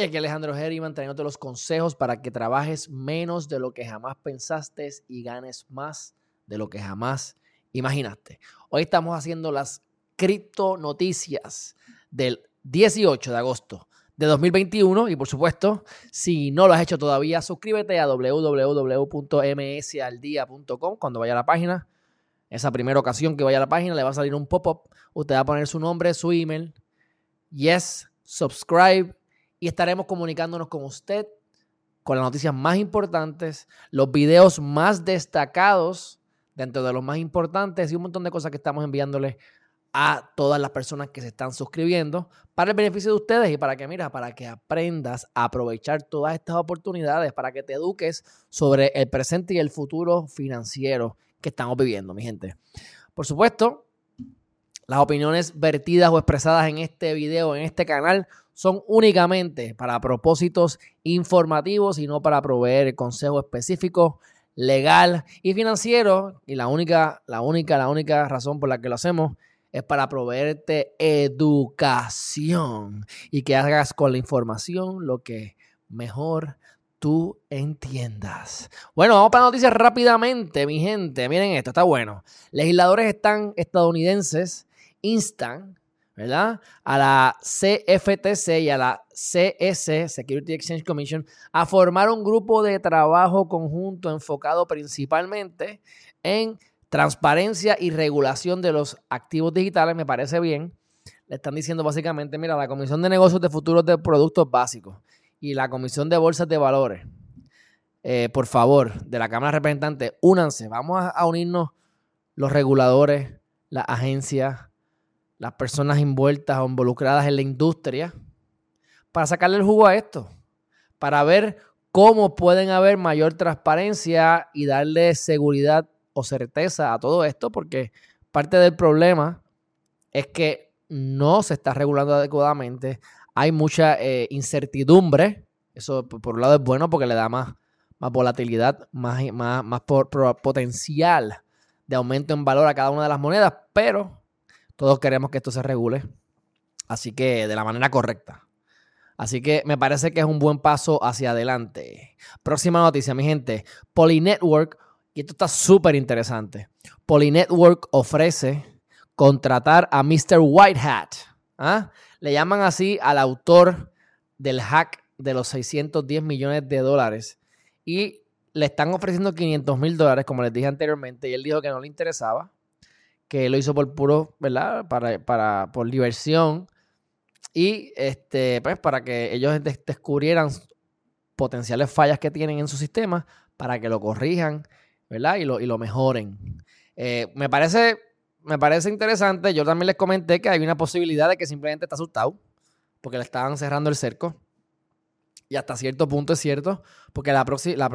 Hey, aquí Alejandro Herriman trayéndote los consejos para que trabajes menos de lo que jamás pensaste y ganes más de lo que jamás imaginaste. Hoy estamos haciendo las cripto noticias del 18 de agosto de 2021 y por supuesto, si no lo has hecho todavía, suscríbete a www.msaldia.com cuando vaya a la página. Esa primera ocasión que vaya a la página le va a salir un pop-up. Usted va a poner su nombre, su email. Yes, subscribe y estaremos comunicándonos con usted con las noticias más importantes, los videos más destacados dentro de los más importantes y un montón de cosas que estamos enviándole a todas las personas que se están suscribiendo para el beneficio de ustedes y para que, mira, para que aprendas a aprovechar todas estas oportunidades, para que te eduques sobre el presente y el futuro financiero que estamos viviendo, mi gente. Por supuesto, las opiniones vertidas o expresadas en este video, en este canal, son únicamente para propósitos informativos y no para proveer consejo específico, legal y financiero. Y la única, la única, la única razón por la que lo hacemos es para proveerte educación y que hagas con la información lo que mejor tú entiendas. Bueno, vamos para noticias rápidamente, mi gente. Miren esto, está bueno. Legisladores están estadounidenses instan ¿verdad? A la CFTC y a la CS, Security Exchange Commission, a formar un grupo de trabajo conjunto enfocado principalmente en transparencia y regulación de los activos digitales, me parece bien. Le están diciendo básicamente, mira, la Comisión de Negocios de Futuros de Productos Básicos y la Comisión de Bolsas de Valores, eh, por favor, de la Cámara de Representantes, únanse, vamos a unirnos los reguladores, las agencias, las personas envueltas o involucradas en la industria para sacarle el jugo a esto, para ver cómo pueden haber mayor transparencia y darle seguridad o certeza a todo esto, porque parte del problema es que no se está regulando adecuadamente, hay mucha eh, incertidumbre, eso por un lado es bueno porque le da más, volatilidad, más, más, más potencial de aumento en valor a cada una de las monedas, pero todos queremos que esto se regule. Así que de la manera correcta. Así que me parece que es un buen paso hacia adelante. Próxima noticia, mi gente. Polynetwork, y esto está súper interesante. Polynetwork ofrece contratar a Mr. Whitehat. ¿ah? Le llaman así al autor del hack de los 610 millones de dólares. Y le están ofreciendo 500 mil dólares, como les dije anteriormente, y él dijo que no le interesaba que lo hizo por puro, ¿verdad? Para, para, por diversión. Y este, pues para que ellos descubrieran potenciales fallas que tienen en su sistema para que lo corrijan, ¿verdad? Y lo, y lo mejoren. Eh, me, parece, me parece interesante. Yo también les comenté que hay una posibilidad de que simplemente está asustado porque le estaban cerrando el cerco. Y hasta cierto punto es cierto, porque la,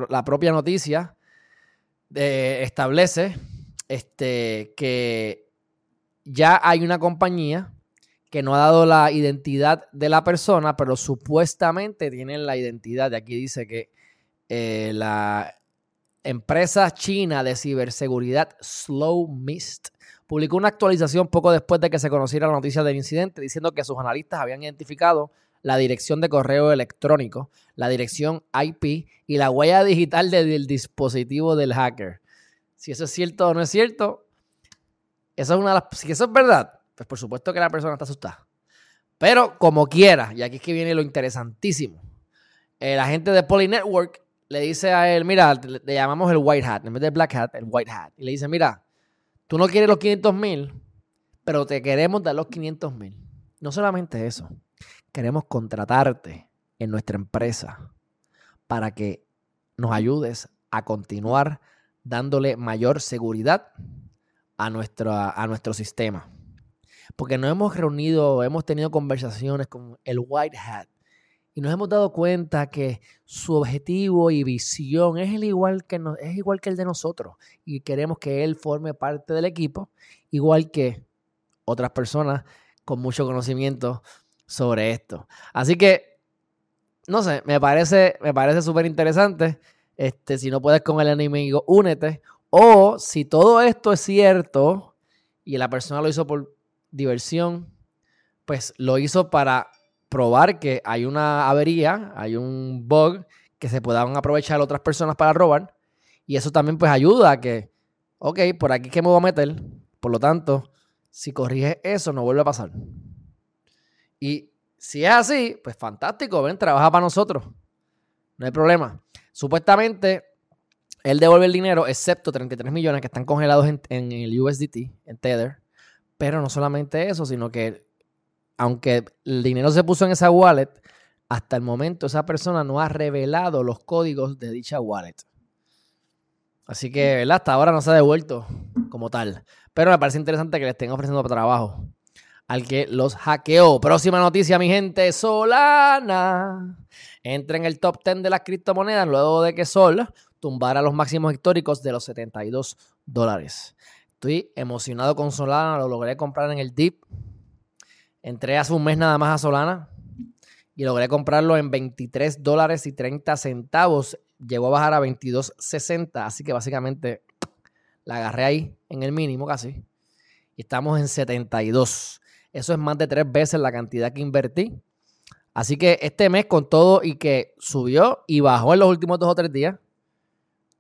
la, propia noticia eh, establece este, que ya hay una compañía que no ha dado la identidad de la persona, pero supuestamente tienen la identidad. De aquí dice que eh, la empresa china de ciberseguridad Slow Mist publicó una actualización poco después de que se conociera la noticia del incidente, diciendo que sus analistas habían identificado la dirección de correo electrónico, la dirección IP y la huella digital del dispositivo del hacker. Si eso es cierto o no es cierto, eso es una si eso es verdad, pues por supuesto que la persona está asustada. Pero como quiera, y aquí es que viene lo interesantísimo, el agente de Poly Network le dice a él, mira, le, llamamos el White Hat, en vez de Black Hat, el White Hat. Y le dice, mira, tú no quieres los 500 mil, pero te queremos dar los 500 mil. No solamente eso, queremos contratarte en nuestra empresa para que nos ayudes a continuar dándole mayor seguridad a nuestro, a nuestro sistema. Porque nos hemos reunido, hemos tenido conversaciones con el White Hat y nos hemos dado cuenta que su objetivo y visión es el igual que, es igual que el de nosotros y queremos que él forme parte del equipo, igual que otras personas con mucho conocimiento sobre esto. Así que, no sé, me parece, me parece súper interesante. Este, si no puedes con el enemigo, únete. O si todo esto es cierto y la persona lo hizo por diversión, pues lo hizo para probar que hay una avería, hay un bug que se puedan aprovechar otras personas para robar. Y eso también pues ayuda a que, ok, por aquí que me voy a meter. Por lo tanto, si corriges eso, no vuelve a pasar. Y si es así, pues fantástico, ven, trabaja para nosotros. No hay problema. Supuestamente, él devuelve el dinero, excepto 33 millones que están congelados en, en el USDT, en Tether. Pero no solamente eso, sino que aunque el dinero se puso en esa wallet, hasta el momento esa persona no ha revelado los códigos de dicha wallet. Así que, ¿verdad? Hasta ahora no se ha devuelto como tal. Pero me parece interesante que le estén ofreciendo trabajo al que los hackeó. Próxima noticia, mi gente. Solana entra en el top 10 de las criptomonedas luego de que Sol tumbara los máximos históricos de los 72 dólares. Estoy emocionado con Solana, lo logré comprar en el DIP. Entré hace un mes nada más a Solana y logré comprarlo en 23 dólares y 30 centavos. Llegó a bajar a 22.60, así que básicamente la agarré ahí en el mínimo casi. Y estamos en 72. Eso es más de tres veces la cantidad que invertí. Así que este mes con todo y que subió y bajó en los últimos dos o tres días,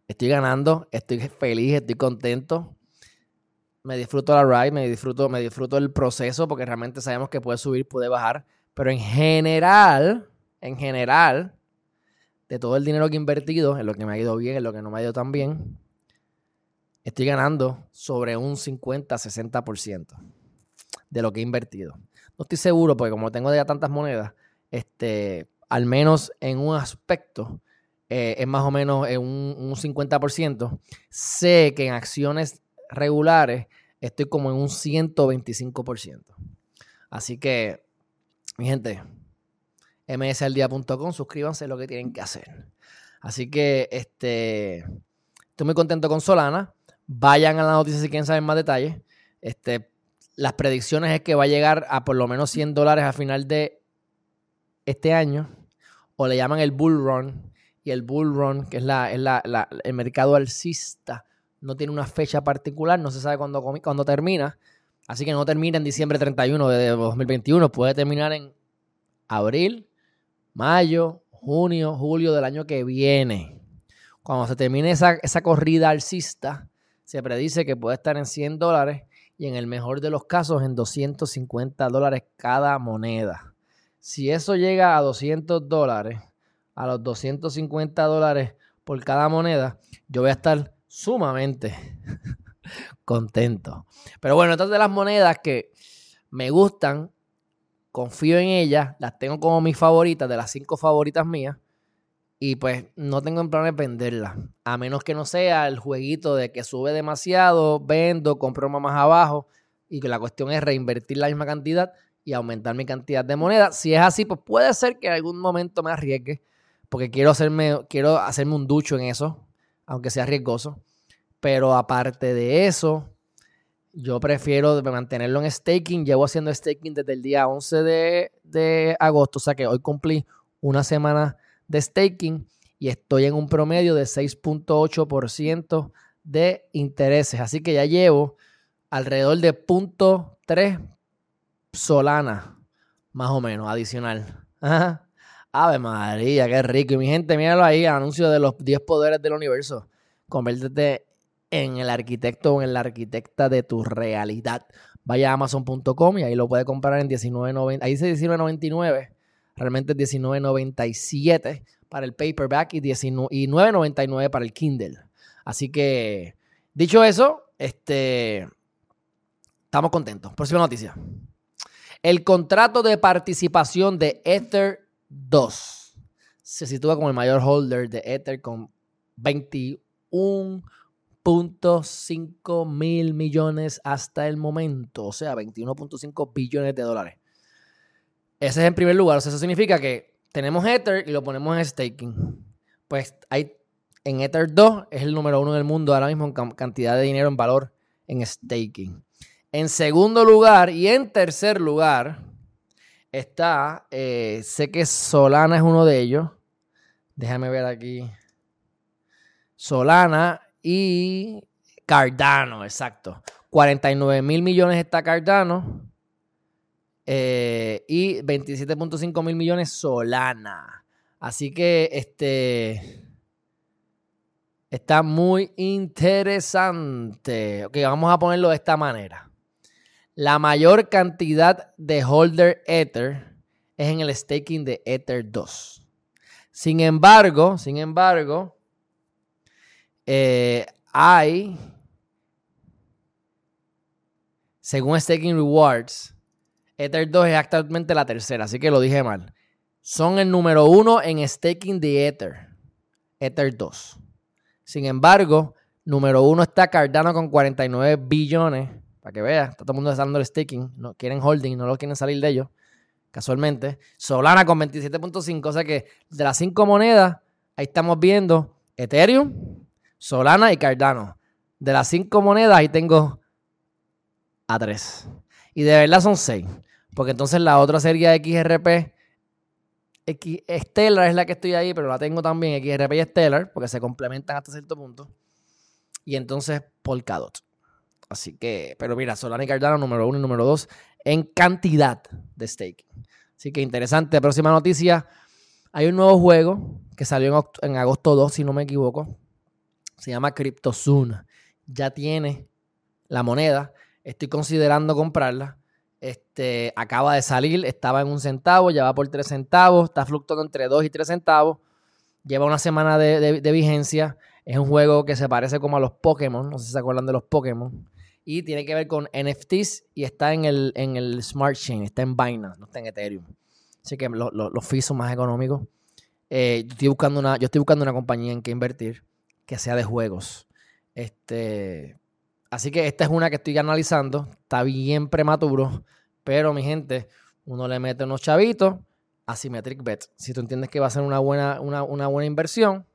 estoy ganando, estoy feliz, estoy contento. Me disfruto la ride, me disfruto, me disfruto el proceso porque realmente sabemos que puede subir, puede bajar. Pero en general, en general, de todo el dinero que he invertido, en lo que me ha ido bien, en lo que no me ha ido tan bien, estoy ganando sobre un 50-60% de lo que he invertido. No estoy seguro porque como tengo ya tantas monedas, este, al menos en un aspecto, eh, es más o menos en un, un 50%. Sé que en acciones regulares estoy como en un 125%. Así que, mi gente, msaldia.com, suscríbanse lo que tienen que hacer. Así que este, estoy muy contento con Solana. Vayan a la noticia si quieren saber más detalles. Este, las predicciones es que va a llegar a por lo menos 100 dólares a final de este año, o le llaman el bull run, y el bull run, que es, la, el mercado alcista, no tiene una fecha particular, no se sabe cuándo, cuándo termina, así que no termina en diciembre 31 de 2021, puede terminar en abril, mayo, junio, julio del año que viene. Cuando se termine esa, esa corrida alcista, se predice que puede estar en 100 dólares y en el mejor de los casos en 250 dólares cada moneda. Si eso llega a 200 dólares, a los 250 dólares por cada moneda, yo voy a estar sumamente contento. Pero bueno, estas de las monedas que me gustan, confío en ellas, las tengo como mis favoritas, de las cinco favoritas mías. Y pues no tengo en planes venderla. A menos que no sea el jueguito de que sube demasiado, vendo, compro más abajo. Y que la cuestión es reinvertir la misma cantidad y aumentar mi cantidad de moneda. Si es así, pues puede ser que en algún momento me arriesgue. Porque quiero hacerme, quiero hacerme un ducho en eso. Aunque sea riesgoso. Pero aparte de eso, yo prefiero mantenerlo en staking. Llevo haciendo staking desde el día 11 de, de agosto. O sea que hoy cumplí una semana de staking y estoy en un promedio de 6.8% de intereses. Así que ya llevo alrededor de 0.3 solana, más o menos, adicional. Ave María, qué rico. Y mi gente, míralo ahí, anuncio de los 10 poderes del universo. Conviértete en el arquitecto o en la arquitecta de tu realidad. Vaya a amazon.com y ahí lo puede comprar en 19.90. Ahí dice 19.99 Realmente es $19.97 para el paperback y, $9.99 para el Kindle. Así que, dicho eso, este, estamos contentos. Próxima noticia. El contrato de participación de Ether 2 se sitúa como el mayor holder de Ether con 21.5 mil millones hasta el momento, o sea, 21.5 billones de dólares. Ese es en primer lugar. O sea, eso significa que tenemos Ether y lo ponemos en staking. Pues hay en Ether 2 es el número uno del mundo ahora mismo en cantidad de dinero en valor en staking. En segundo lugar y en tercer lugar está, eh, sé que Solana es uno de ellos. Déjame ver aquí. Solana y Cardano, exacto. 49 mil millones está Cardano Eh, y 27.5 mil millones Solana. Así que este está muy interesante. Ok, vamos a ponerlo de esta manera. La mayor cantidad de holder Ether es en el staking de Ether 2. Sin embargo, sin embargo, eh, hay, según Staking Rewards, Ether 2 es actualmente la tercera, así que lo dije mal. Son el número uno en staking de Ether, Ether 2. Sin embargo, número uno está Cardano con 49 billones. Para que veas, está todo el mundo dando el staking. No quieren holding, no lo quieren salir de ellos. Casualmente. Solana con 27.5. O sea que de las cinco monedas, ahí estamos viendo Ethereum, Solana y Cardano. De las cinco monedas, ahí tengo a tres. Y de verdad son seis. Porque entonces la otra serie de XRP, X, Stellar es la que estoy ahí, pero la tengo también XRP y Stellar, porque se complementan hasta cierto punto. Y entonces Polkadot. Así que, pero mira, Solana y Cardano número uno y número dos en cantidad de stake. Así que interesante. Próxima noticia. Hay un nuevo juego que salió en, agosto 2, si no me equivoco, se llama CryptoZoom. Ya tiene la moneda. Estoy considerando comprarla. Este, acaba de salir, estaba en un centavo, ya va por tres centavos, está fluctuando entre dos y tres centavos. Lleva una semana de, vigencia. Es un juego que se parece como a los Pokémon. No sé si se acuerdan de los Pokémon. Y tiene que ver con NFTs y está en el, en el Smart Chain, está en Binance, no está en Ethereum. Así que los fees son más económicos. Eh, yo, estoy buscando una, yo estoy buscando una compañía en que invertir que sea de juegos. Este, así que esta es una que estoy analizando. Está bien prematuro, pero mi gente, uno le mete unos chavitos a Symmetric Bet. Si tú entiendes que va a ser una buena, una, una buena inversión,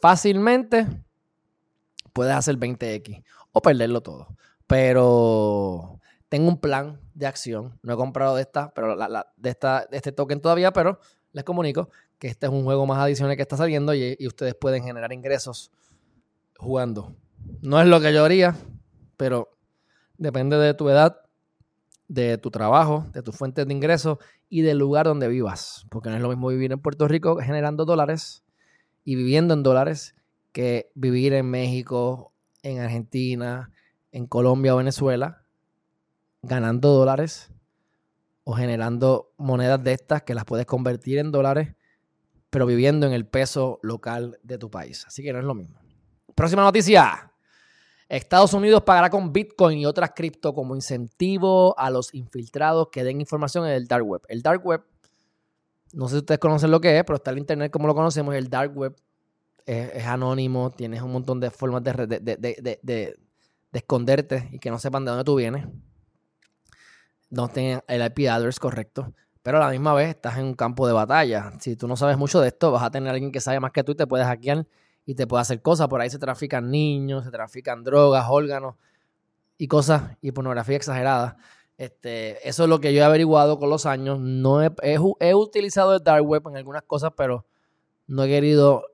fácilmente puedes hacer 20x o perderlo todo. Pero tengo un plan de acción. No he comprado de esta, pero de, esta, de este token todavía, pero les comunico que este es un juego más adicional que está saliendo y, ustedes pueden generar ingresos jugando. No es lo que yo haría, pero depende de tu edad, de tu trabajo, de tus fuentes de ingresos y del lugar donde vivas. Porque no es lo mismo vivir en Puerto Rico generando dólares y viviendo en dólares que vivir en México, en Argentina, en Colombia o Venezuela, ganando dólares o generando monedas de estas que las puedes convertir en dólares pero viviendo en el peso local de tu país. Así que no es lo mismo. Próxima noticia. Estados Unidos pagará con Bitcoin y otras cripto como incentivo a los infiltrados que den información en el dark web. El dark web, no sé si ustedes conocen lo que es, pero está el internet como lo conocemos. El dark web es, anónimo, tienes un montón de formas de, de, de, esconderte y que no sepan de dónde tú vienes. No tengan el IP address correcto. Pero a la misma vez estás en un campo de batalla. Si tú no sabes mucho de esto, vas a tener a alguien que sabe más que tú y te puede hackear y te puede hacer cosas. Por ahí se trafican niños, se trafican drogas, órganos y cosas y pornografía exagerada. Este, eso es lo que yo he averiguado con los años. No he, he, utilizado el dark web en algunas cosas, pero no he querido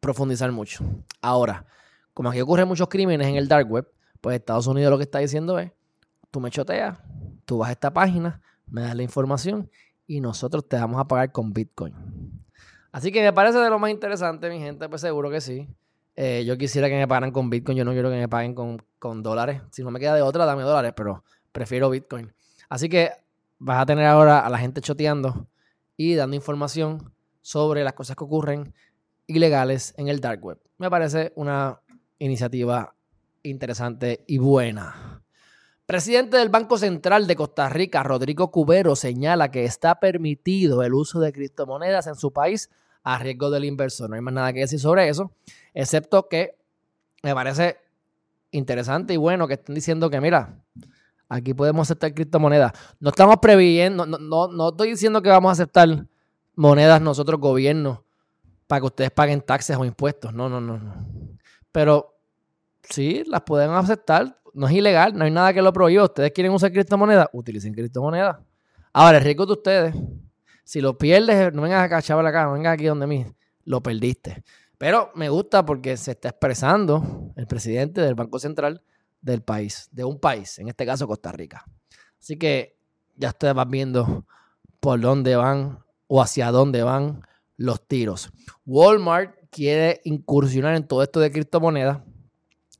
profundizar mucho. Ahora, como aquí ocurren muchos crímenes en el dark web, pues Estados Unidos lo que está diciendo es, tú me choteas, tú vas a esta página, me das la información y nosotros te vamos a pagar con Bitcoin. Así que me parece de lo más interesante, mi gente, pues seguro que sí. Eh, yo quisiera que me pagaran con Bitcoin, yo no quiero que me paguen con, dólares. Si no me queda de otra, dame dólares, pero prefiero Bitcoin. Así que vas a tener ahora a la gente choteando y dando información sobre las cosas que ocurren ilegales en el dark web. Me parece una iniciativa interesante y buena. Presidente del Banco Central de Costa Rica, Rodrigo Cubero, señala que está permitido el uso de criptomonedas en su país a riesgo del inversor. No hay más nada que decir sobre eso, excepto que me parece interesante y bueno que estén diciendo que, mira, aquí podemos aceptar criptomonedas. No estamos previendo, no, no, no estoy diciendo que vamos a aceptar monedas nosotros, gobierno, para que ustedes paguen taxes o impuestos. No, no, no, no. Pero sí, las pueden aceptar no es ilegal, no hay nada que lo prohíba. Ustedes quieren usar criptomonedas, utilicen criptomonedas. Ahora, el riesgo de ustedes, si lo pierdes, no vengas a cachar la cara, no vengas aquí donde mí, lo perdiste. Pero me gusta porque se está expresando el presidente del Banco Central del país, de un país, en este caso Costa Rica. Así que ya ustedes van viendo por dónde van o hacia dónde van los tiros. Walmart quiere incursionar en todo esto de criptomonedas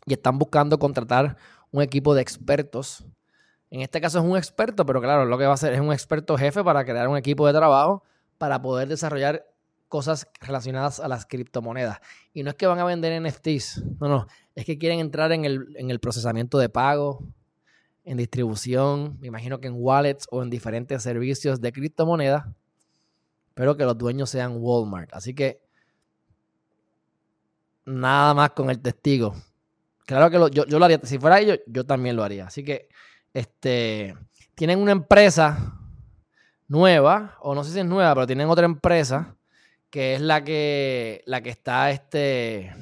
y están buscando contratar un equipo de expertos. En este caso es un experto, pero claro, lo que va a hacer es un experto jefe para crear un equipo de trabajo para poder desarrollar cosas relacionadas a las criptomonedas. Y no es que van a vender NFTs, no, no, es que quieren entrar en el, en el procesamiento de pago, en distribución, me imagino que en wallets o en diferentes servicios de criptomonedas, pero que los dueños sean Walmart. Así que nada más con el testigo. Claro que yo, yo, lo haría, si fuera ellos, yo también lo haría. Así que este, tienen una empresa nueva, o no sé si es nueva, pero tienen otra empresa que es la que, la que está, este,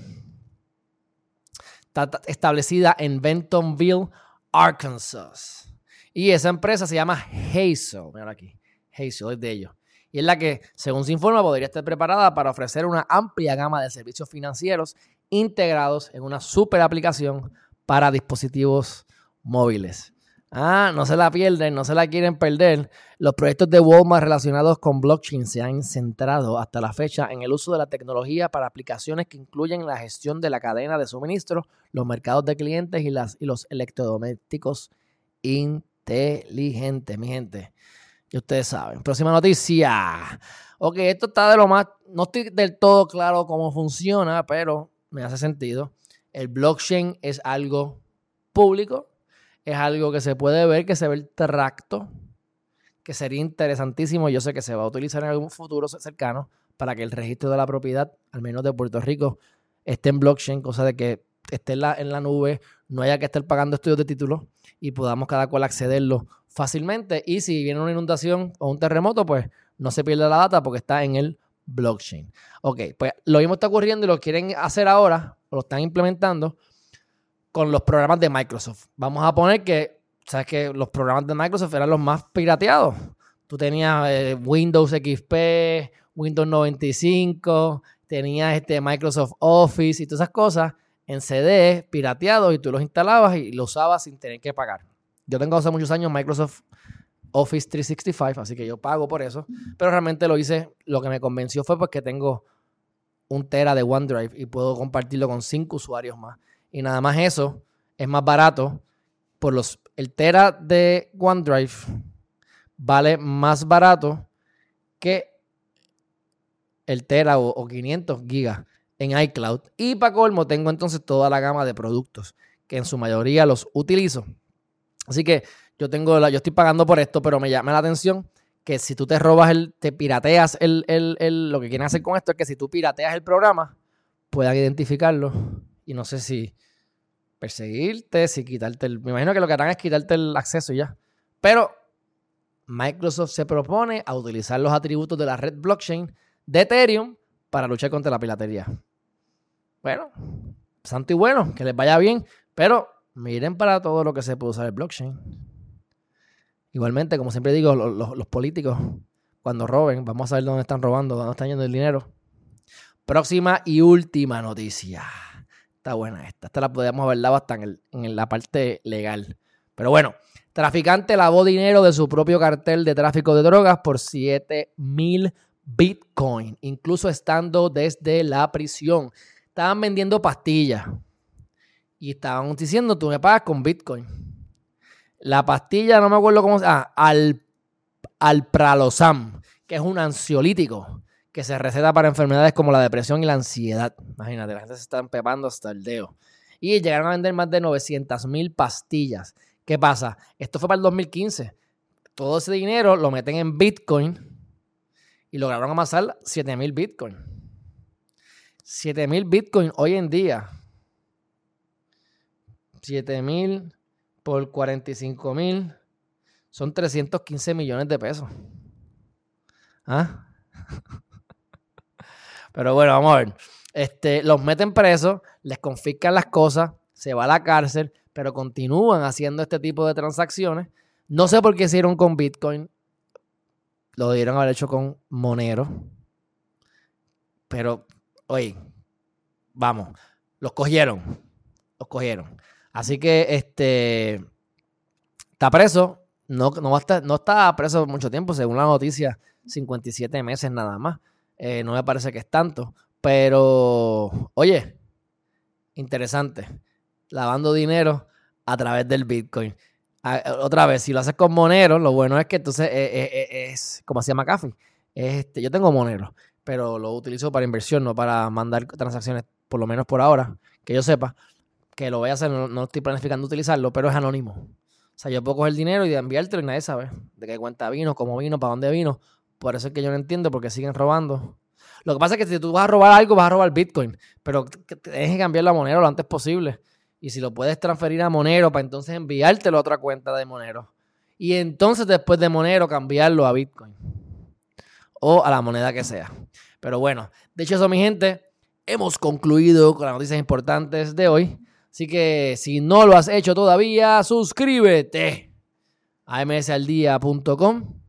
está establecida en Bentonville, Arkansas. Y esa empresa se llama Hazel. Mira aquí. Hazel es de ellos. Y es la que, según se informa, podría estar preparada para ofrecer una amplia gama de servicios financieros integrados en una super aplicación para dispositivos móviles. Ah, no se la pierden, no se la quieren perder. Los proyectos de Walmart relacionados con blockchain se han centrado hasta la fecha en el uso de la tecnología para aplicaciones que incluyen la gestión de la cadena de suministro, los mercados de clientes y, las, y los electrodomésticos inteligentes, mi gente. Ustedes saben. Próxima noticia. Ok, esto está de lo más. No estoy del todo claro cómo funciona, pero me hace sentido. El blockchain es algo público es algo que se puede ver, que se ve el tracto, que sería interesantísimo. Yo sé que se va a utilizar en algún futuro cercano para que el registro de la propiedad, al menos de Puerto Rico, esté en blockchain, cosa de que esté en la, en la nube, no haya que estar pagando estudios de título y podamos cada cual accederlo fácilmente. Y si viene una inundación o un terremoto, pues no se pierde la data porque está en el blockchain. Ok, pues lo mismo está ocurriendo y lo quieren hacer ahora, o lo están implementando con los programas de Microsoft. Vamos a poner que, sabes que los programas de Microsoft eran los más pirateados. Tú tenías eh, Windows XP, Windows 95, tenías este Microsoft Office y todas esas cosas en CD pirateados y tú los instalabas y los usabas sin tener que pagar. Yo tengo hace muchos años Microsoft Office 365, así que yo pago por eso, pero realmente lo hice, lo que me convenció fue porque tengo un tera de OneDrive y puedo compartirlo con cinco usuarios más y nada más eso es más barato. Por los, el Tera de OneDrive vale más barato que el Tera o, 500 gigas en iCloud. Y para colmo tengo entonces toda la gama de productos que en su mayoría los utilizo. Así que yo tengo la, yo estoy pagando por esto, pero me llama la atención que si tú te robas el, te pirateas el, el, lo que quieren hacer con esto es que si tú pirateas el programa, puedan identificarlo. Y no sé si, perseguirte, si quitarte el... Me imagino que lo que harán es quitarte el acceso ya. Pero Microsoft se propone a utilizar los atributos de la red blockchain de Ethereum para luchar contra la piratería. Bueno, santo y bueno, que les vaya bien, pero miren para todo lo que se puede usar el blockchain. Igualmente, como siempre digo, los, políticos, cuando roben, vamos a ver dónde están robando, dónde están yendo el dinero. Próxima y última noticia. Está buena esta. Esta la podríamos haber dado hasta en, la parte legal. Pero bueno, traficante lavó dinero de su propio cartel de tráfico de drogas por 7 mil Bitcoin, incluso estando desde la prisión. Estaban vendiendo pastillas y estaban diciendo, tú me pagas con Bitcoin. La pastilla, no me acuerdo cómo se llama, ah, al, alpralosam, que es un ansiolítico que se receta para enfermedades como la depresión y la ansiedad. Imagínate, la gente se está empepando hasta el dedo. Y llegaron a vender más de 900 mil pastillas. ¿Qué pasa? Esto fue para el 2015. Todo ese dinero lo meten en Bitcoin y lograron amasar 7 mil Bitcoin. 7 mil Bitcoin hoy en día. 7 mil por 45 mil son 315 millones de pesos. ¿Ah? Pero bueno, vamos a ver. Este, los meten presos, les confiscan las cosas, se va a la cárcel, pero continúan haciendo este tipo de transacciones. No sé por qué hicieron con Bitcoin. Lo debieron haber hecho con Monero. Pero, oye, vamos, los cogieron. Los cogieron. Así que este está preso. no, no, va no está preso mucho tiempo, según la noticia, 57 meses nada más. Eh, no me parece que es tanto. Pero, oye, interesante. Lavando dinero a través del Bitcoin. otra vez, si lo haces con Monero, lo bueno es que entonces eh, eh, es, como hacía McAfee. Este, yo tengo Monero, pero lo utilizo para inversión, no para mandar transacciones, por lo menos por ahora, que yo sepa. Que lo voy a hacer, no, no estoy planificando utilizarlo, pero es anónimo. O sea, yo puedo coger el dinero y enviártelo y nadie sabe de qué cuenta vino, cómo vino, para dónde vino. Por eso es que yo no entiendo por qué siguen robando. Lo que pasa es que si tú vas a robar algo, vas a robar Bitcoin. Pero tienes que cambiar la Monero lo antes posible. Y si lo puedes transferir a Monero para entonces enviártelo a otra cuenta de Monero. Y entonces después de Monero cambiarlo a Bitcoin. O a la moneda que sea. Pero bueno, de hecho eso mi gente, hemos concluido con las noticias importantes de hoy. Así que si no lo has hecho todavía, suscríbete a msaldía.com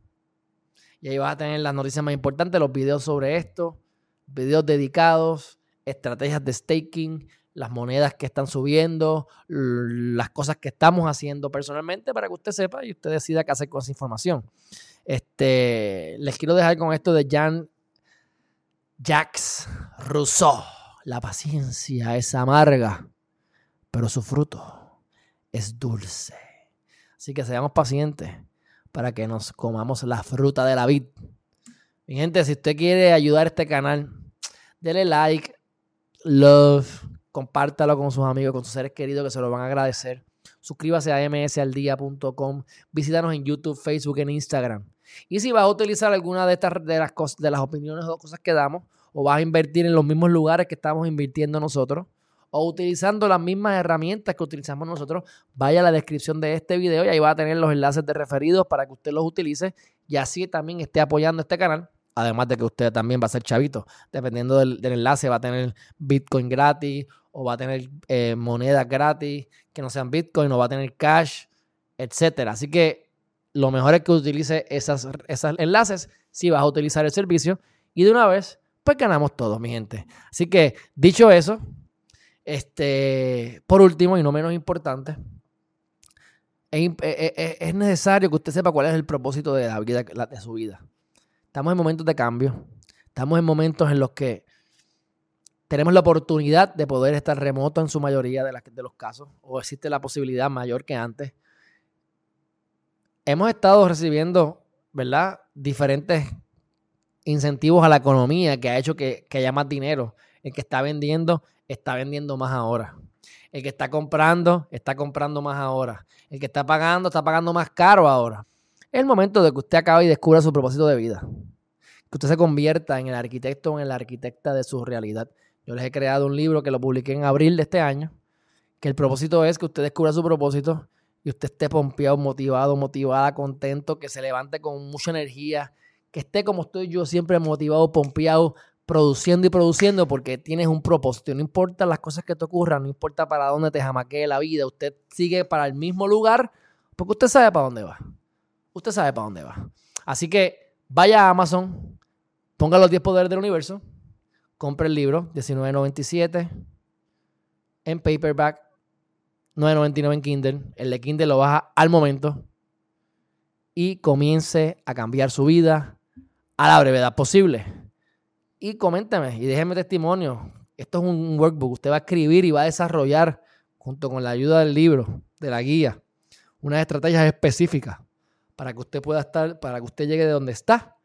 y ahí vas a tener las noticias más importantes, los videos sobre esto, videos dedicados, estrategias de staking, las monedas que están subiendo, las cosas que estamos haciendo personalmente para que usted sepa y usted decida qué hacer con esa información. Este, les quiero dejar con esto de Jean Jacques Rousseau. La paciencia es amarga pero su fruto es dulce. Así que seamos pacientes para que nos comamos la fruta de la vid. Mi gente, si usted quiere ayudar a este canal, dele like, love, compártalo con sus amigos, con sus seres queridos que se lo van a agradecer. Suscríbase a msaldia.com, visítanos en YouTube, Facebook, en Instagram. Y si vas a utilizar alguna de estas de las, cosas, de las opiniones o cosas que damos, o vas a invertir en los mismos lugares que estamos invirtiendo nosotros, o utilizando las mismas herramientas que utilizamos nosotros, vaya a la descripción de este video y ahí va a tener los enlaces de referidos para que usted los utilice y así también esté apoyando este canal. Además de que usted también va a ser chavito. Dependiendo del, enlace, va a tener Bitcoin gratis o va a tener eh, monedas gratis que no sean Bitcoin o va a tener cash, etcétera. Así que lo mejor es que utilice esos enlaces si vas a utilizar el servicio y de una vez, pues ganamos todos, mi gente. Así que dicho eso, este, por último, y no menos importante, es, necesario que usted sepa cuál es el propósito de la vida, de su vida. Estamos en momentos de cambio. Estamos en momentos en los que tenemos la oportunidad de poder estar remoto en su mayoría de, de los casos, o existe la posibilidad mayor que antes. Hemos estado recibiendo, ¿verdad? Diferentes incentivos a la economía que ha hecho que, que haya más dinero. El que está vendiendo está vendiendo más ahora. El que está comprando, está comprando más ahora. El que está pagando, está pagando más caro ahora. Es el momento de que usted acabe y descubra su propósito de vida. Que usted se convierta en el arquitecto o en la arquitecta de su realidad. Yo les he creado un libro que lo publiqué en abril de este año, que el propósito es que usted descubra su propósito y usted esté pompeado, motivado, motivada, contento, que se levante con mucha energía, que esté como estoy yo, siempre motivado, pompeado, produciendo y produciendo porque tienes un propósito. No importa las cosas que te ocurran, no importa para dónde te jamaquee la vida, usted sigue para el mismo lugar porque usted sabe para dónde va. Usted sabe para dónde va. Así que vaya a Amazon, ponga los 10 poderes del universo, compre el libro, 19.97 en paperback, 9.99 en Kindle. El de Kindle lo baja al momento y comience a cambiar su vida a la brevedad posible y coménteme y déjeme testimonio. Esto es un workbook. Usted va a escribir y va a desarrollar, junto con la ayuda del libro, de la guía, unas estrategias específicas para que usted pueda estar, para que usted llegue de donde está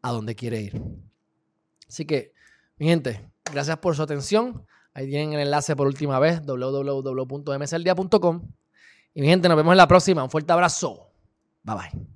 a donde quiere ir. Así que, mi gente, gracias por su atención. Ahí tienen el enlace por última vez, www.msldia.com. Y mi gente, nos vemos en la próxima. Un fuerte abrazo. Bye bye.